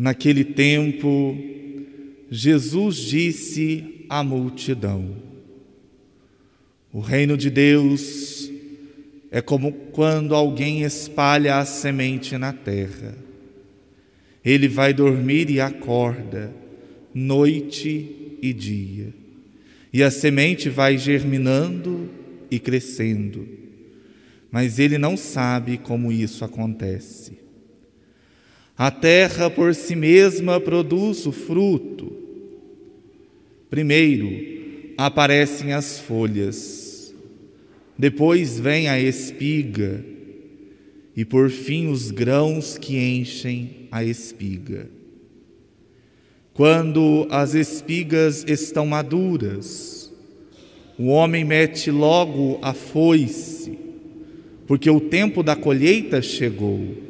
Naquele tempo, Jesus disse à multidão: O reino de Deus é como quando alguém espalha a semente na terra. Ele vai dormir e acorda, noite e dia, e a semente vai germinando e crescendo, mas ele não sabe como isso acontece. A terra por si mesma produz o fruto. Primeiro aparecem as folhas, depois vem a espiga e por fim os grãos que enchem a espiga. Quando as espigas estão maduras, o homem mete logo a foice, porque o tempo da colheita chegou.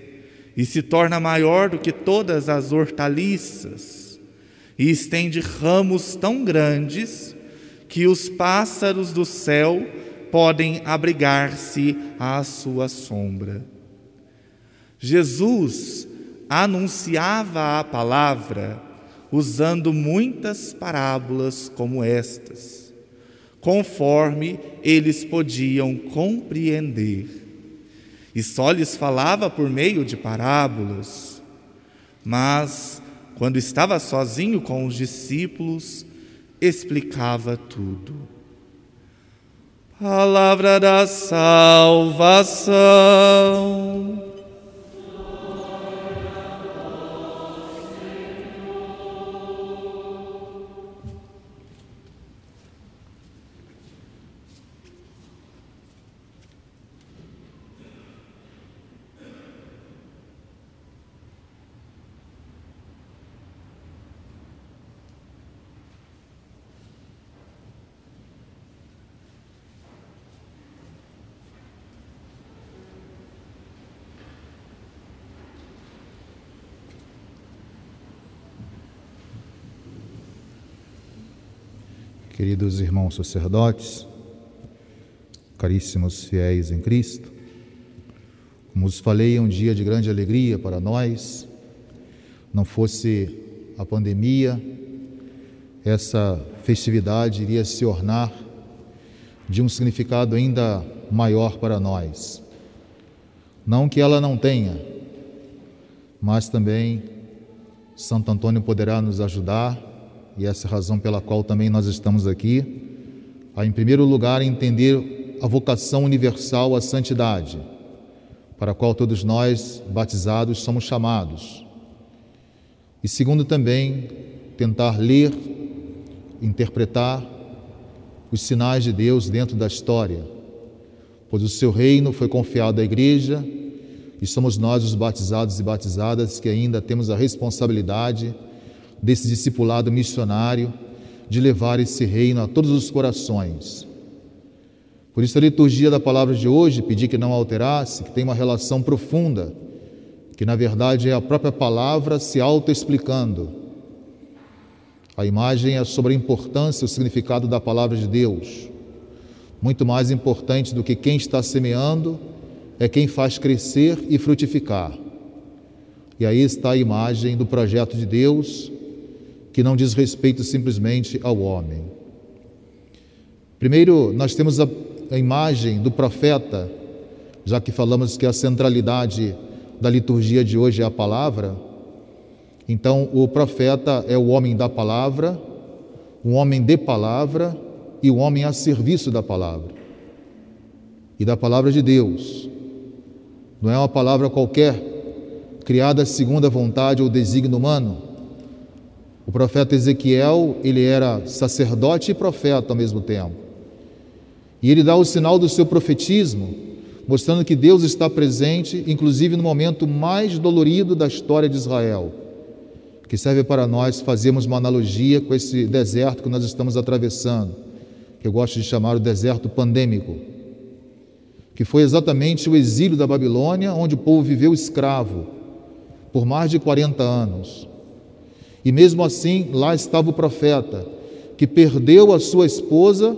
e se torna maior do que todas as hortaliças, e estende ramos tão grandes que os pássaros do céu podem abrigar-se à sua sombra. Jesus anunciava a palavra usando muitas parábolas como estas, conforme eles podiam compreender e só lhes falava por meio de parábolas. Mas, quando estava sozinho com os discípulos, explicava tudo. Palavra da salvação. Queridos irmãos sacerdotes, caríssimos fiéis em Cristo, como vos falei, é um dia de grande alegria para nós. Não fosse a pandemia, essa festividade iria se ornar de um significado ainda maior para nós. Não que ela não tenha, mas também Santo Antônio poderá nos ajudar e essa é a razão pela qual também nós estamos aqui, a em primeiro lugar entender a vocação universal à santidade, para a qual todos nós batizados somos chamados. E segundo também tentar ler, interpretar os sinais de Deus dentro da história, pois o seu reino foi confiado à igreja e somos nós os batizados e batizadas que ainda temos a responsabilidade desse discipulado missionário de levar esse reino a todos os corações. Por isso, a liturgia da palavra de hoje, pedir que não alterasse, que tem uma relação profunda, que na verdade é a própria palavra se autoexplicando. A imagem é sobre a importância e o significado da palavra de Deus. Muito mais importante do que quem está semeando é quem faz crescer e frutificar. E aí está a imagem do projeto de Deus que não diz respeito simplesmente ao homem. Primeiro, nós temos a, a imagem do profeta, já que falamos que a centralidade da liturgia de hoje é a palavra. Então, o profeta é o homem da palavra, um homem de palavra e um homem a serviço da palavra e da palavra de Deus. Não é uma palavra qualquer, criada segundo a vontade ou desígnio humano o profeta Ezequiel, ele era sacerdote e profeta ao mesmo tempo. E ele dá o sinal do seu profetismo, mostrando que Deus está presente, inclusive no momento mais dolorido da história de Israel, que serve para nós fazermos uma analogia com esse deserto que nós estamos atravessando, que eu gosto de chamar o deserto pandêmico, que foi exatamente o exílio da Babilônia, onde o povo viveu escravo por mais de 40 anos. E mesmo assim, lá estava o profeta, que perdeu a sua esposa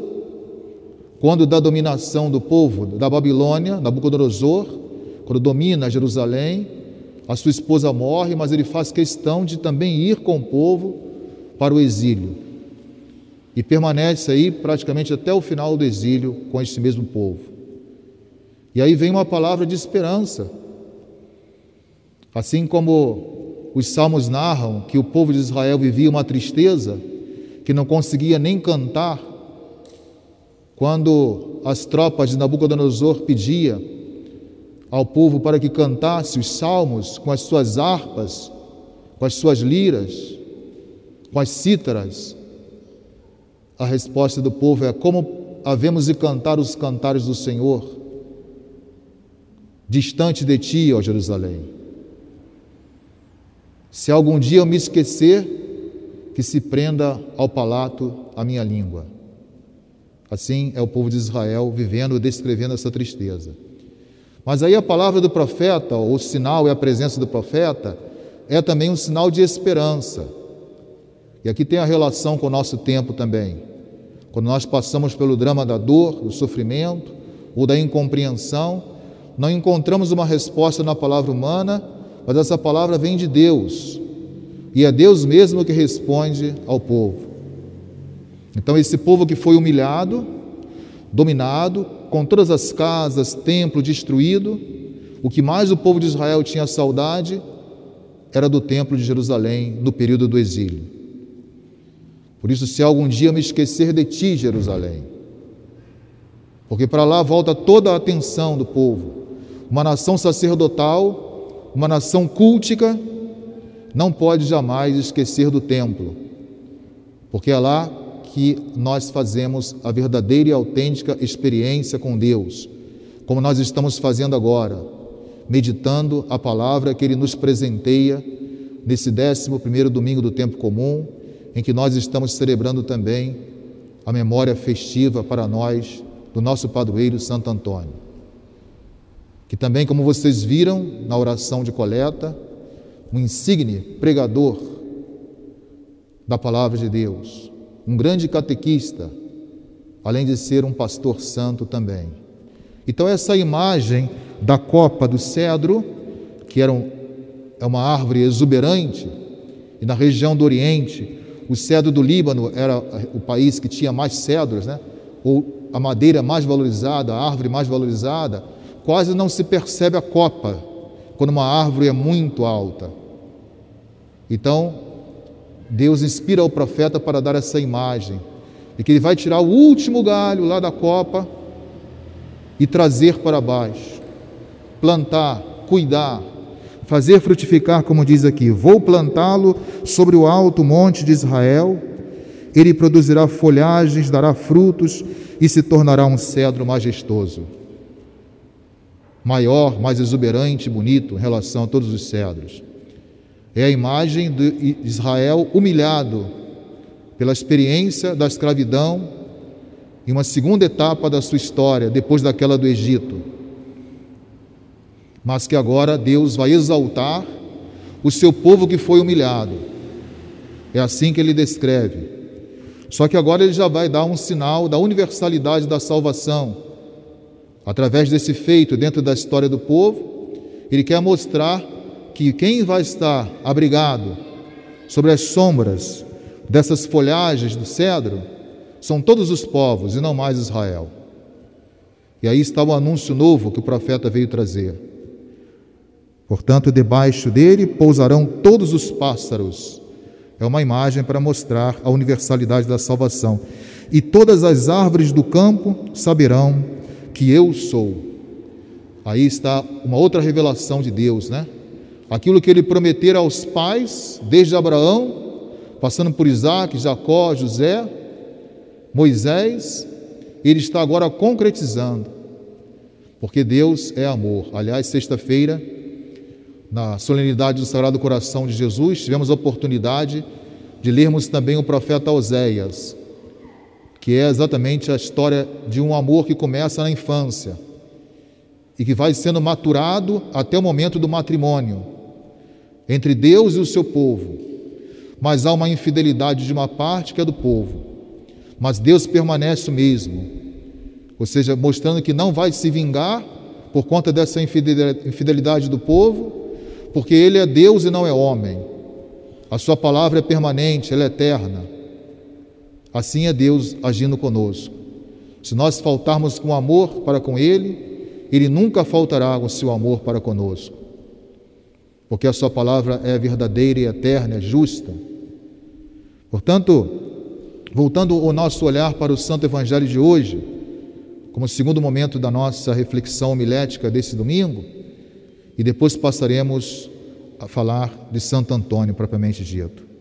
quando da dominação do povo da Babilônia, Nabucodonosor, quando domina Jerusalém, a sua esposa morre, mas ele faz questão de também ir com o povo para o exílio. E permanece aí praticamente até o final do exílio com esse mesmo povo. E aí vem uma palavra de esperança. Assim como os salmos narram que o povo de Israel vivia uma tristeza, que não conseguia nem cantar, quando as tropas de Nabucodonosor pediam ao povo para que cantasse os salmos com as suas harpas, com as suas liras, com as cítaras, a resposta do povo é: como havemos de cantar os cantares do Senhor, distante de ti, ó Jerusalém? Se algum dia eu me esquecer, que se prenda ao palato a minha língua. Assim é o povo de Israel vivendo e descrevendo essa tristeza. Mas aí a palavra do profeta, o sinal e a presença do profeta, é também um sinal de esperança. E aqui tem a relação com o nosso tempo também. Quando nós passamos pelo drama da dor, do sofrimento ou da incompreensão, não encontramos uma resposta na palavra humana, mas essa palavra vem de Deus. E é Deus mesmo que responde ao povo. Então, esse povo que foi humilhado, dominado, com todas as casas, templo destruído, o que mais o povo de Israel tinha saudade era do templo de Jerusalém no período do exílio. Por isso, se algum dia me esquecer de ti, Jerusalém, porque para lá volta toda a atenção do povo, uma nação sacerdotal, uma nação cultica, não pode jamais esquecer do templo, porque é lá que nós fazemos a verdadeira e autêntica experiência com Deus, como nós estamos fazendo agora, meditando a palavra que Ele nos presenteia nesse décimo primeiro domingo do tempo comum, em que nós estamos celebrando também a memória festiva para nós do nosso padroeiro Santo Antônio. Que também, como vocês viram na oração de coleta, um insigne pregador da palavra de Deus, um grande catequista, além de ser um pastor santo também. Então, essa imagem da copa do cedro, que era um, é uma árvore exuberante, e na região do Oriente, o cedro do Líbano era o país que tinha mais cedros, né? ou a madeira mais valorizada, a árvore mais valorizada, quase não se percebe a copa quando uma árvore é muito alta. Então, Deus inspira o profeta para dar essa imagem de que ele vai tirar o último galho lá da copa e trazer para baixo, plantar, cuidar, fazer frutificar, como diz aqui: Vou plantá-lo sobre o alto monte de Israel, ele produzirá folhagens, dará frutos e se tornará um cedro majestoso. Maior, mais exuberante bonito em relação a todos os cedros. É a imagem de Israel humilhado pela experiência da escravidão em uma segunda etapa da sua história, depois daquela do Egito. Mas que agora Deus vai exaltar o seu povo que foi humilhado. É assim que ele descreve. Só que agora ele já vai dar um sinal da universalidade da salvação. Através desse feito dentro da história do povo, ele quer mostrar que quem vai estar abrigado sobre as sombras dessas folhagens do cedro são todos os povos e não mais Israel. E aí está o anúncio novo que o profeta veio trazer. Portanto, debaixo dele pousarão todos os pássaros. É uma imagem para mostrar a universalidade da salvação. E todas as árvores do campo saberão que eu sou. Aí está uma outra revelação de Deus, né? aquilo que ele prometera aos pais, desde Abraão, passando por Isaac, Jacó, José, Moisés, ele está agora concretizando, porque Deus é amor. Aliás, sexta-feira, na solenidade do Sagrado Coração de Jesus, tivemos a oportunidade de lermos também o profeta Oséias, que é exatamente a história de um amor que começa na infância e que vai sendo maturado até o momento do matrimônio entre Deus e o seu povo. Mas há uma infidelidade de uma parte que é do povo, mas Deus permanece o mesmo, ou seja, mostrando que não vai se vingar por conta dessa infidelidade do povo, porque Ele é Deus e não é homem. A Sua palavra é permanente, ela é eterna. Assim é Deus agindo conosco. Se nós faltarmos com amor para com Ele, Ele nunca faltará com seu amor para conosco. Porque a Sua palavra é verdadeira e eterna, é justa. Portanto, voltando o nosso olhar para o Santo Evangelho de hoje, como segundo momento da nossa reflexão homilética desse domingo, e depois passaremos a falar de Santo Antônio propriamente dito.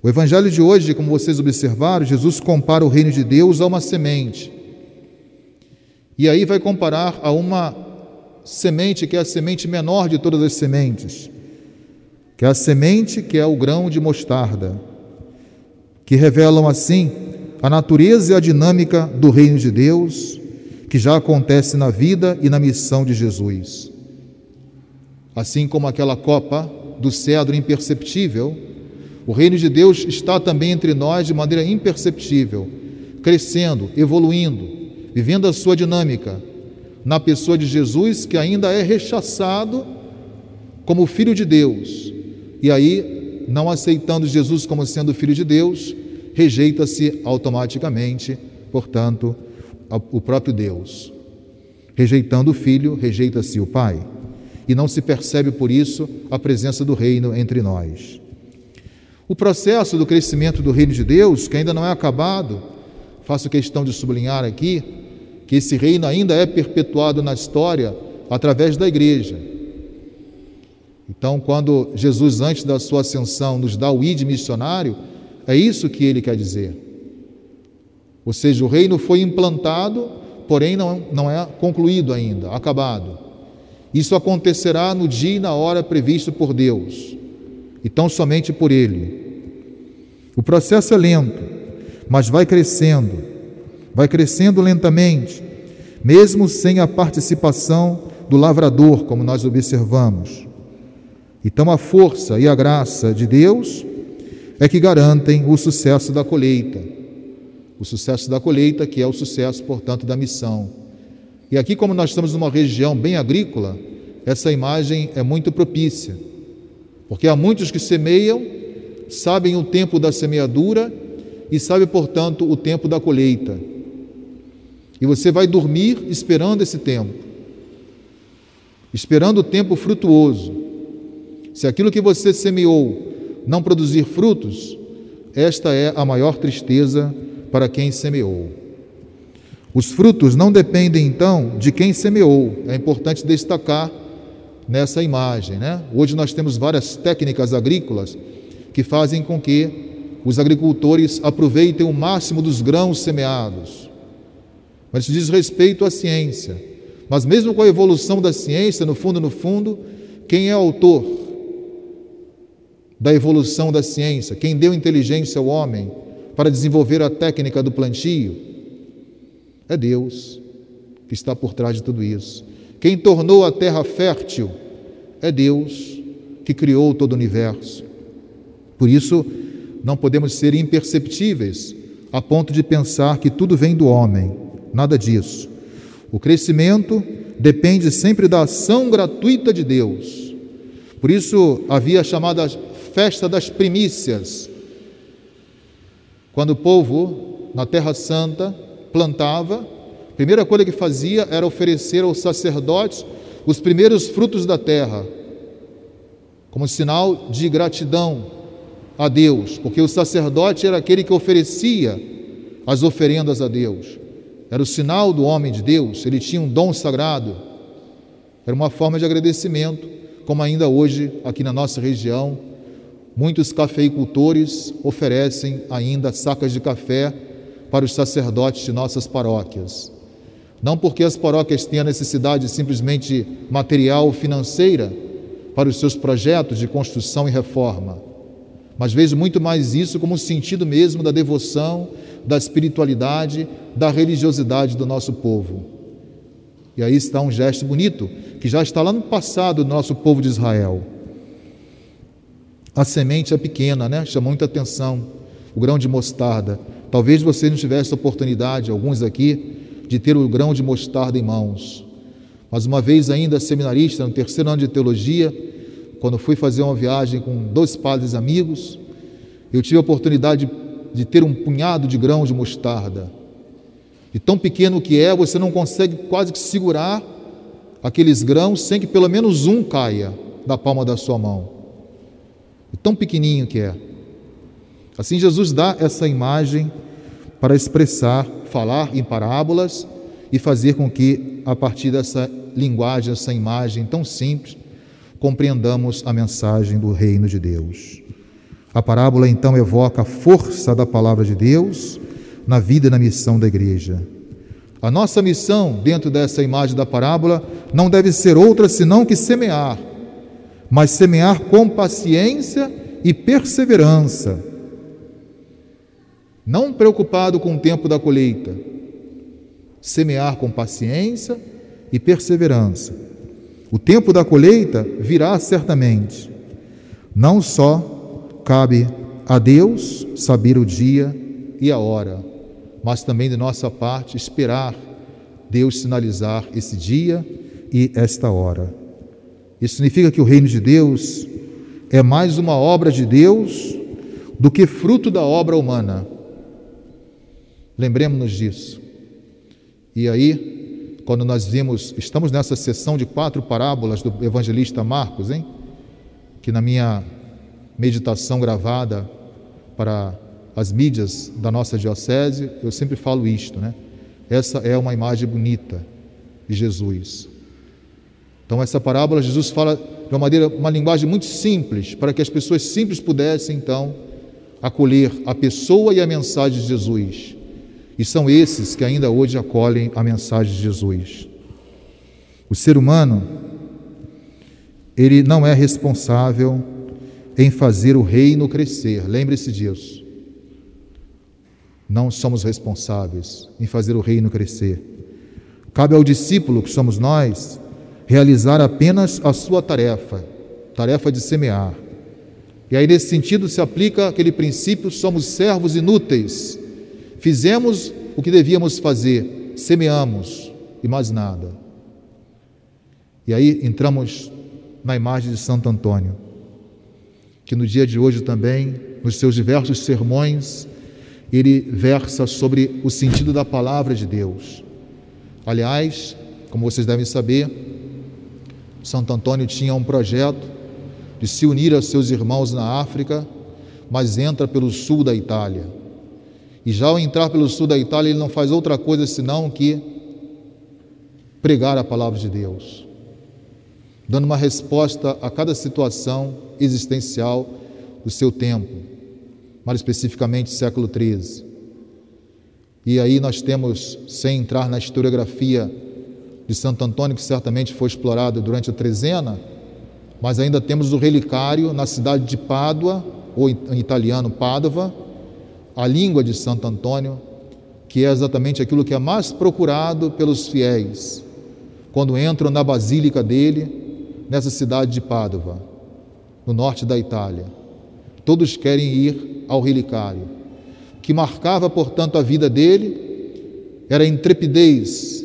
O evangelho de hoje, como vocês observaram, Jesus compara o reino de Deus a uma semente. E aí vai comparar a uma semente que é a semente menor de todas as sementes, que é a semente que é o grão de mostarda, que revelam assim a natureza e a dinâmica do reino de Deus, que já acontece na vida e na missão de Jesus. Assim como aquela copa do cedro imperceptível, o reino de Deus está também entre nós de maneira imperceptível, crescendo, evoluindo, vivendo a sua dinâmica, na pessoa de Jesus, que ainda é rechaçado como filho de Deus. E aí, não aceitando Jesus como sendo filho de Deus, rejeita-se automaticamente, portanto, o próprio Deus. Rejeitando o filho, rejeita-se o Pai. E não se percebe por isso a presença do reino entre nós. O processo do crescimento do reino de Deus, que ainda não é acabado, faço questão de sublinhar aqui, que esse reino ainda é perpetuado na história através da igreja. Então, quando Jesus, antes da sua ascensão, nos dá o id missionário, é isso que ele quer dizer. Ou seja, o reino foi implantado, porém não, não é concluído ainda, acabado. Isso acontecerá no dia e na hora previsto por Deus e tão somente por Ele. O processo é lento, mas vai crescendo, vai crescendo lentamente, mesmo sem a participação do lavrador, como nós observamos. Então, a força e a graça de Deus é que garantem o sucesso da colheita. O sucesso da colheita, que é o sucesso, portanto, da missão. E aqui, como nós estamos numa região bem agrícola, essa imagem é muito propícia. Porque há muitos que semeiam, sabem o tempo da semeadura e sabem, portanto, o tempo da colheita. E você vai dormir esperando esse tempo, esperando o tempo frutuoso. Se aquilo que você semeou não produzir frutos, esta é a maior tristeza para quem semeou. Os frutos não dependem então de quem semeou, é importante destacar nessa imagem. Né? Hoje nós temos várias técnicas agrícolas que fazem com que os agricultores aproveitem o máximo dos grãos semeados. Mas isso diz respeito à ciência. Mas mesmo com a evolução da ciência, no fundo, no fundo, quem é autor da evolução da ciência? Quem deu inteligência ao homem para desenvolver a técnica do plantio? É Deus que está por trás de tudo isso. Quem tornou a terra fértil é Deus que criou todo o universo. Por isso, não podemos ser imperceptíveis a ponto de pensar que tudo vem do homem. Nada disso. O crescimento depende sempre da ação gratuita de Deus. Por isso havia a chamada festa das primícias. Quando o povo na Terra Santa plantava, primeira coisa que fazia era oferecer aos sacerdotes os primeiros frutos da terra, como sinal de gratidão a Deus, porque o sacerdote era aquele que oferecia as oferendas a Deus. Era o sinal do homem de Deus, ele tinha um dom sagrado. Era uma forma de agradecimento, como ainda hoje aqui na nossa região, muitos cafeicultores oferecem ainda sacas de café para os sacerdotes de nossas paróquias. Não porque as paróquias tenham necessidade simplesmente material ou financeira para os seus projetos de construção e reforma, mas vejo muito mais isso como um sentido mesmo da devoção, da espiritualidade, da religiosidade do nosso povo. E aí está um gesto bonito, que já está lá no passado do nosso povo de Israel. A semente é pequena, né? Chama muita atenção. O grão de mostarda. Talvez você não tivesse oportunidade, alguns aqui, de ter o grão de mostarda em mãos. Mas uma vez ainda seminarista, no terceiro ano de teologia, quando fui fazer uma viagem com dois padres amigos, eu tive a oportunidade de, ter um punhado de grãos de mostarda. E tão pequeno que é, você não consegue quase que segurar aqueles grãos sem que pelo menos um caia da palma da sua mão. E tão pequenininho que é. Assim, Jesus dá essa imagem para expressar, falar em parábolas e fazer com que, a partir dessa linguagem, essa imagem tão simples, compreendamos a mensagem do reino de Deus. A parábola então evoca a força da palavra de Deus na vida e na missão da igreja. A nossa missão, dentro dessa imagem da parábola, não deve ser outra senão que semear, mas semear com paciência e perseverança. Não preocupado com o tempo da colheita, semear com paciência e perseverança. O tempo da colheita virá certamente. Não só cabe a Deus saber o dia e a hora, mas também de nossa parte esperar Deus sinalizar esse dia e esta hora. Isso significa que o reino de Deus é mais uma obra de Deus do que fruto da obra humana. Lembremos-nos disso. E aí, quando nós vimos, estamos nessa sessão de quatro parábolas do evangelista Marcos, hein? Que na minha meditação gravada para as mídias da nossa diocese, eu sempre falo isto, né? Essa é uma imagem bonita de Jesus. Então, essa parábola, Jesus fala de uma maneira, uma linguagem muito simples, para que as pessoas simples pudessem, então, acolher a pessoa e a mensagem de Jesus. E são esses que ainda hoje acolhem a mensagem de Jesus. O ser humano, ele não é responsável em fazer o reino crescer, lembre-se disso. Não somos responsáveis em fazer o reino crescer. Cabe ao discípulo, que somos nós, realizar apenas a sua tarefa, tarefa de semear. E aí, nesse sentido, se aplica aquele princípio: somos servos inúteis Fizemos o que devíamos fazer, semeamos e mais nada. E aí entramos na imagem de Santo Antônio, que no dia de hoje também, nos seus diversos sermões, ele versa sobre o sentido da palavra de Deus. Aliás, como vocês devem saber, Santo Antônio tinha um projeto de se unir a seus irmãos na África, mas entra pelo sul da Itália. E já ao entrar pelo sul da Itália, ele não faz outra coisa senão que pregar a palavra de Deus, dando uma resposta a cada situação existencial do seu tempo, mais especificamente século XIII. E aí nós temos, sem entrar na historiografia de Santo Antônio, que certamente foi explorado durante a trezena, mas ainda temos o relicário na cidade de Pádua, ou em italiano Pádua, a língua de Santo Antônio, que é exatamente aquilo que é mais procurado pelos fiéis quando entram na basílica dele, nessa cidade de Pádua, no norte da Itália. Todos querem ir ao relicário. Que marcava, portanto, a vida dele era a intrepidez,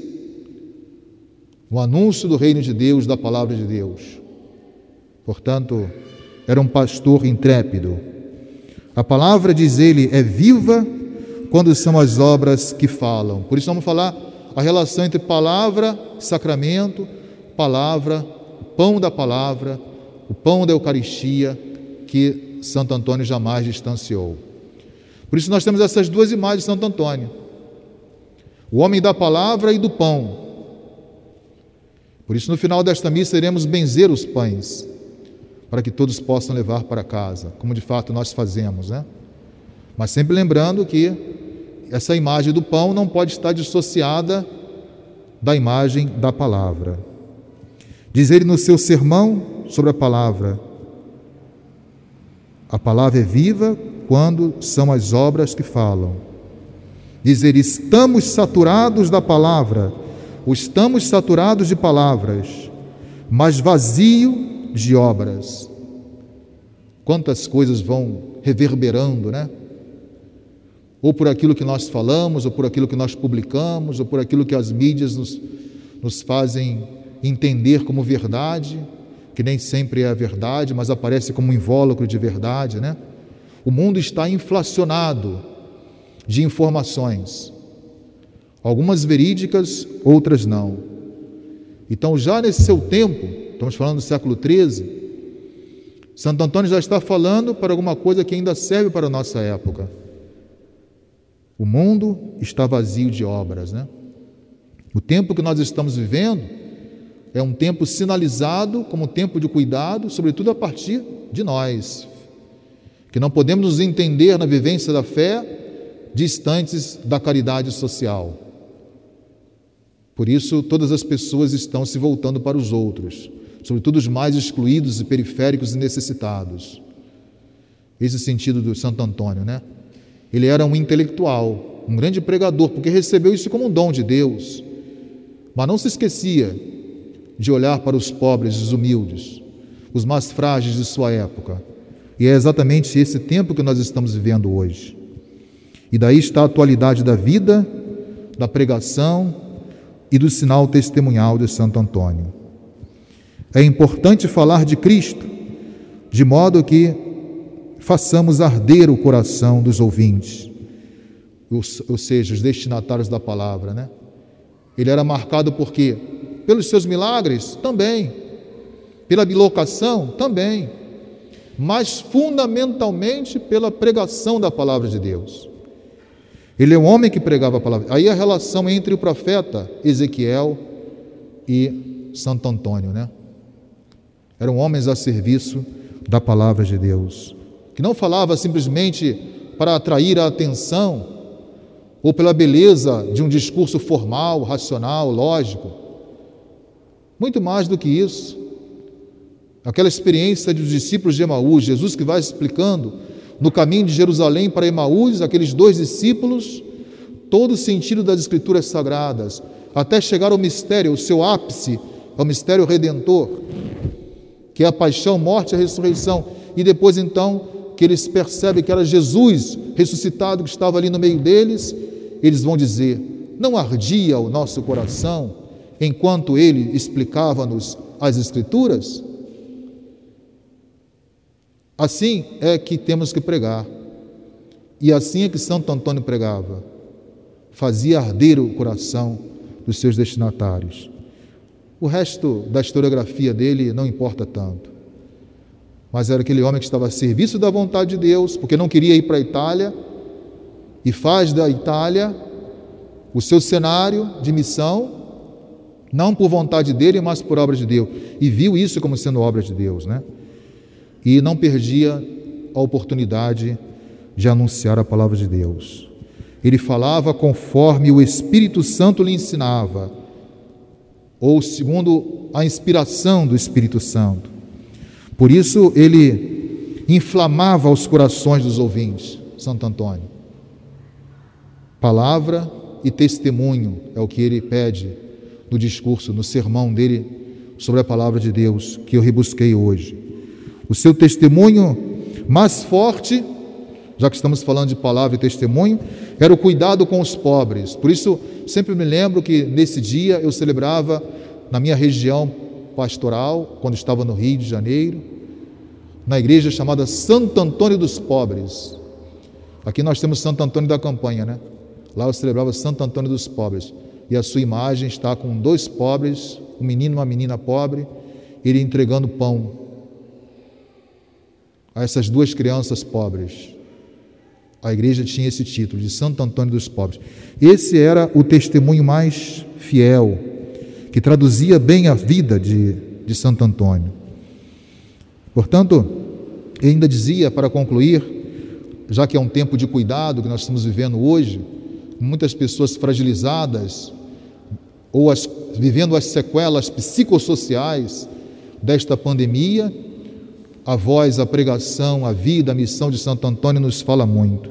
o anúncio do reino de Deus, da palavra de Deus. Portanto, era um pastor intrépido a palavra, diz ele, é viva quando são as obras que falam. Por isso vamos falar a relação entre palavra, sacramento, palavra, pão da palavra, o pão da Eucaristia, que Santo Antônio jamais distanciou. Por isso nós temos essas duas imagens de Santo Antônio: o homem da palavra e do pão. Por isso, no final desta missa, iremos benzer os pães para que todos possam levar para casa, como de fato nós fazemos, né? Mas sempre lembrando que essa imagem do pão não pode estar dissociada da imagem da palavra. Diz ele no seu sermão sobre a palavra. A palavra é viva quando são as obras que falam. Dizer, estamos saturados da palavra, ou estamos saturados de palavras, mas vazio de obras. Quantas coisas vão reverberando, né? Ou por aquilo que nós falamos, ou por aquilo que nós publicamos, ou por aquilo que as mídias nos, nos fazem entender como verdade, que nem sempre é a verdade, mas aparece como um invólucro de verdade, né? O mundo está inflacionado de informações, algumas verídicas, outras não. Então, já nesse seu tempo, estamos falando do século XIII, Santo Antônio já está falando para alguma coisa que ainda serve para a nossa época. O mundo está vazio de obras, né? O tempo que nós estamos vivendo é um tempo sinalizado como tempo de cuidado, sobretudo a partir de nós, que não podemos nos entender na vivência da fé distantes da caridade social. Por isso, todas as pessoas estão se voltando para os outros sobretudo os mais excluídos e periféricos e necessitados. Esse é sentido do Santo Antônio, né? Ele era um intelectual, um grande pregador, porque recebeu isso como um dom de Deus, mas não se esquecia de olhar para os pobres, os humildes, os mais frágeis de sua época. E é exatamente esse tempo que nós estamos vivendo hoje. E daí está a atualidade da vida, da pregação e do sinal testemunhal de Santo Antônio. É importante falar de Cristo, de modo que façamos arder o coração dos ouvintes, ou seja, os destinatários da palavra, né? Ele era marcado por quê? Pelos seus milagres? Também. Pela bilocação? Também. Mas fundamentalmente pela pregação da palavra de Deus. Ele é um homem que pregava a palavra. Aí a relação entre o profeta Ezequiel e Santo Antônio, né? Eram homens a serviço da palavra de Deus, que não falava simplesmente para atrair a atenção ou pela beleza de um discurso formal, racional, lógico. Muito mais do que isso. Aquela experiência dos discípulos de Emaús, Jesus que vai explicando no caminho de Jerusalém para Emaús, aqueles dois discípulos, todo o sentido das Escrituras sagradas, até chegar ao mistério, o seu ápice, ao mistério redentor que é a paixão, morte e a ressurreição. E depois então que eles percebem que era Jesus ressuscitado que estava ali no meio deles, eles vão dizer: Não ardia o nosso coração enquanto ele explicava-nos as Escrituras? Assim é que temos que pregar. E assim é que Santo Antônio pregava. Fazia arder o coração dos seus destinatários. O resto da historiografia dele não importa tanto. Mas era aquele homem que estava a serviço da vontade de Deus, porque não queria ir para a Itália, e faz da Itália o seu cenário de missão, não por vontade dele, mas por obra de Deus. E viu isso como sendo obra de Deus, né? E não perdia a oportunidade de anunciar a palavra de Deus. Ele falava conforme o Espírito Santo lhe ensinava ou segundo a inspiração do Espírito Santo. Por isso ele inflamava os corações dos ouvintes, Santo Antônio. Palavra e testemunho é o que ele pede no discurso, no sermão dele sobre a palavra de Deus que eu rebusquei hoje. O seu testemunho mais forte, já que estamos falando de palavra e testemunho, era o cuidado com os pobres. Por isso, sempre me lembro que nesse dia eu celebrava na minha região pastoral, quando estava no Rio de Janeiro, na igreja chamada Santo Antônio dos Pobres. Aqui nós temos Santo Antônio da Campanha, né? Lá eu celebrava Santo Antônio dos Pobres. E a sua imagem está com dois pobres, um menino e uma menina pobre, ele entregando pão a essas duas crianças pobres. A igreja tinha esse título de Santo Antônio dos Pobres. Esse era o testemunho mais fiel, que traduzia bem a vida de, de Santo Antônio. Portanto, ele ainda dizia, para concluir, já que é um tempo de cuidado que nós estamos vivendo hoje, muitas pessoas fragilizadas ou as, vivendo as sequelas psicossociais desta pandemia, a voz, a pregação, a vida, a missão de Santo Antônio nos fala muito.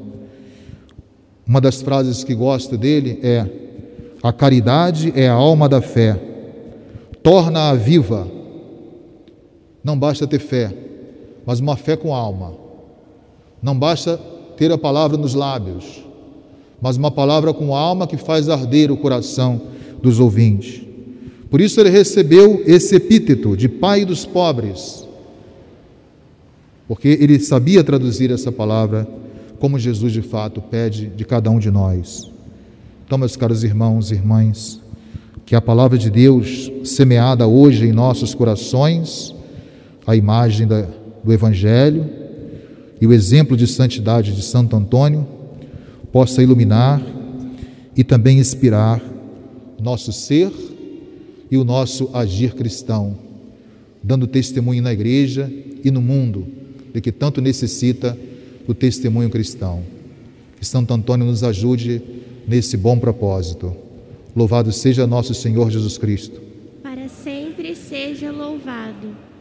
Uma das frases que gosto dele é: A caridade é a alma da fé, torna-a viva. Não basta ter fé, mas uma fé com alma. Não basta ter a palavra nos lábios, mas uma palavra com alma que faz arder o coração dos ouvintes. Por isso ele recebeu esse epíteto de pai dos pobres, porque ele sabia traduzir essa palavra como Jesus de fato pede de cada um de nós. Então, meus caros irmãos e irmãs, que a palavra de Deus, semeada hoje em nossos corações, a imagem da, do Evangelho e o exemplo de santidade de Santo Antônio, possa iluminar e também inspirar nosso ser e o nosso agir cristão, dando testemunho na igreja e no mundo de que tanto necessita o testemunho cristão. Que Santo Antônio nos ajude nesse bom propósito. Louvado seja nosso Senhor Jesus Cristo. Para sempre seja louvado.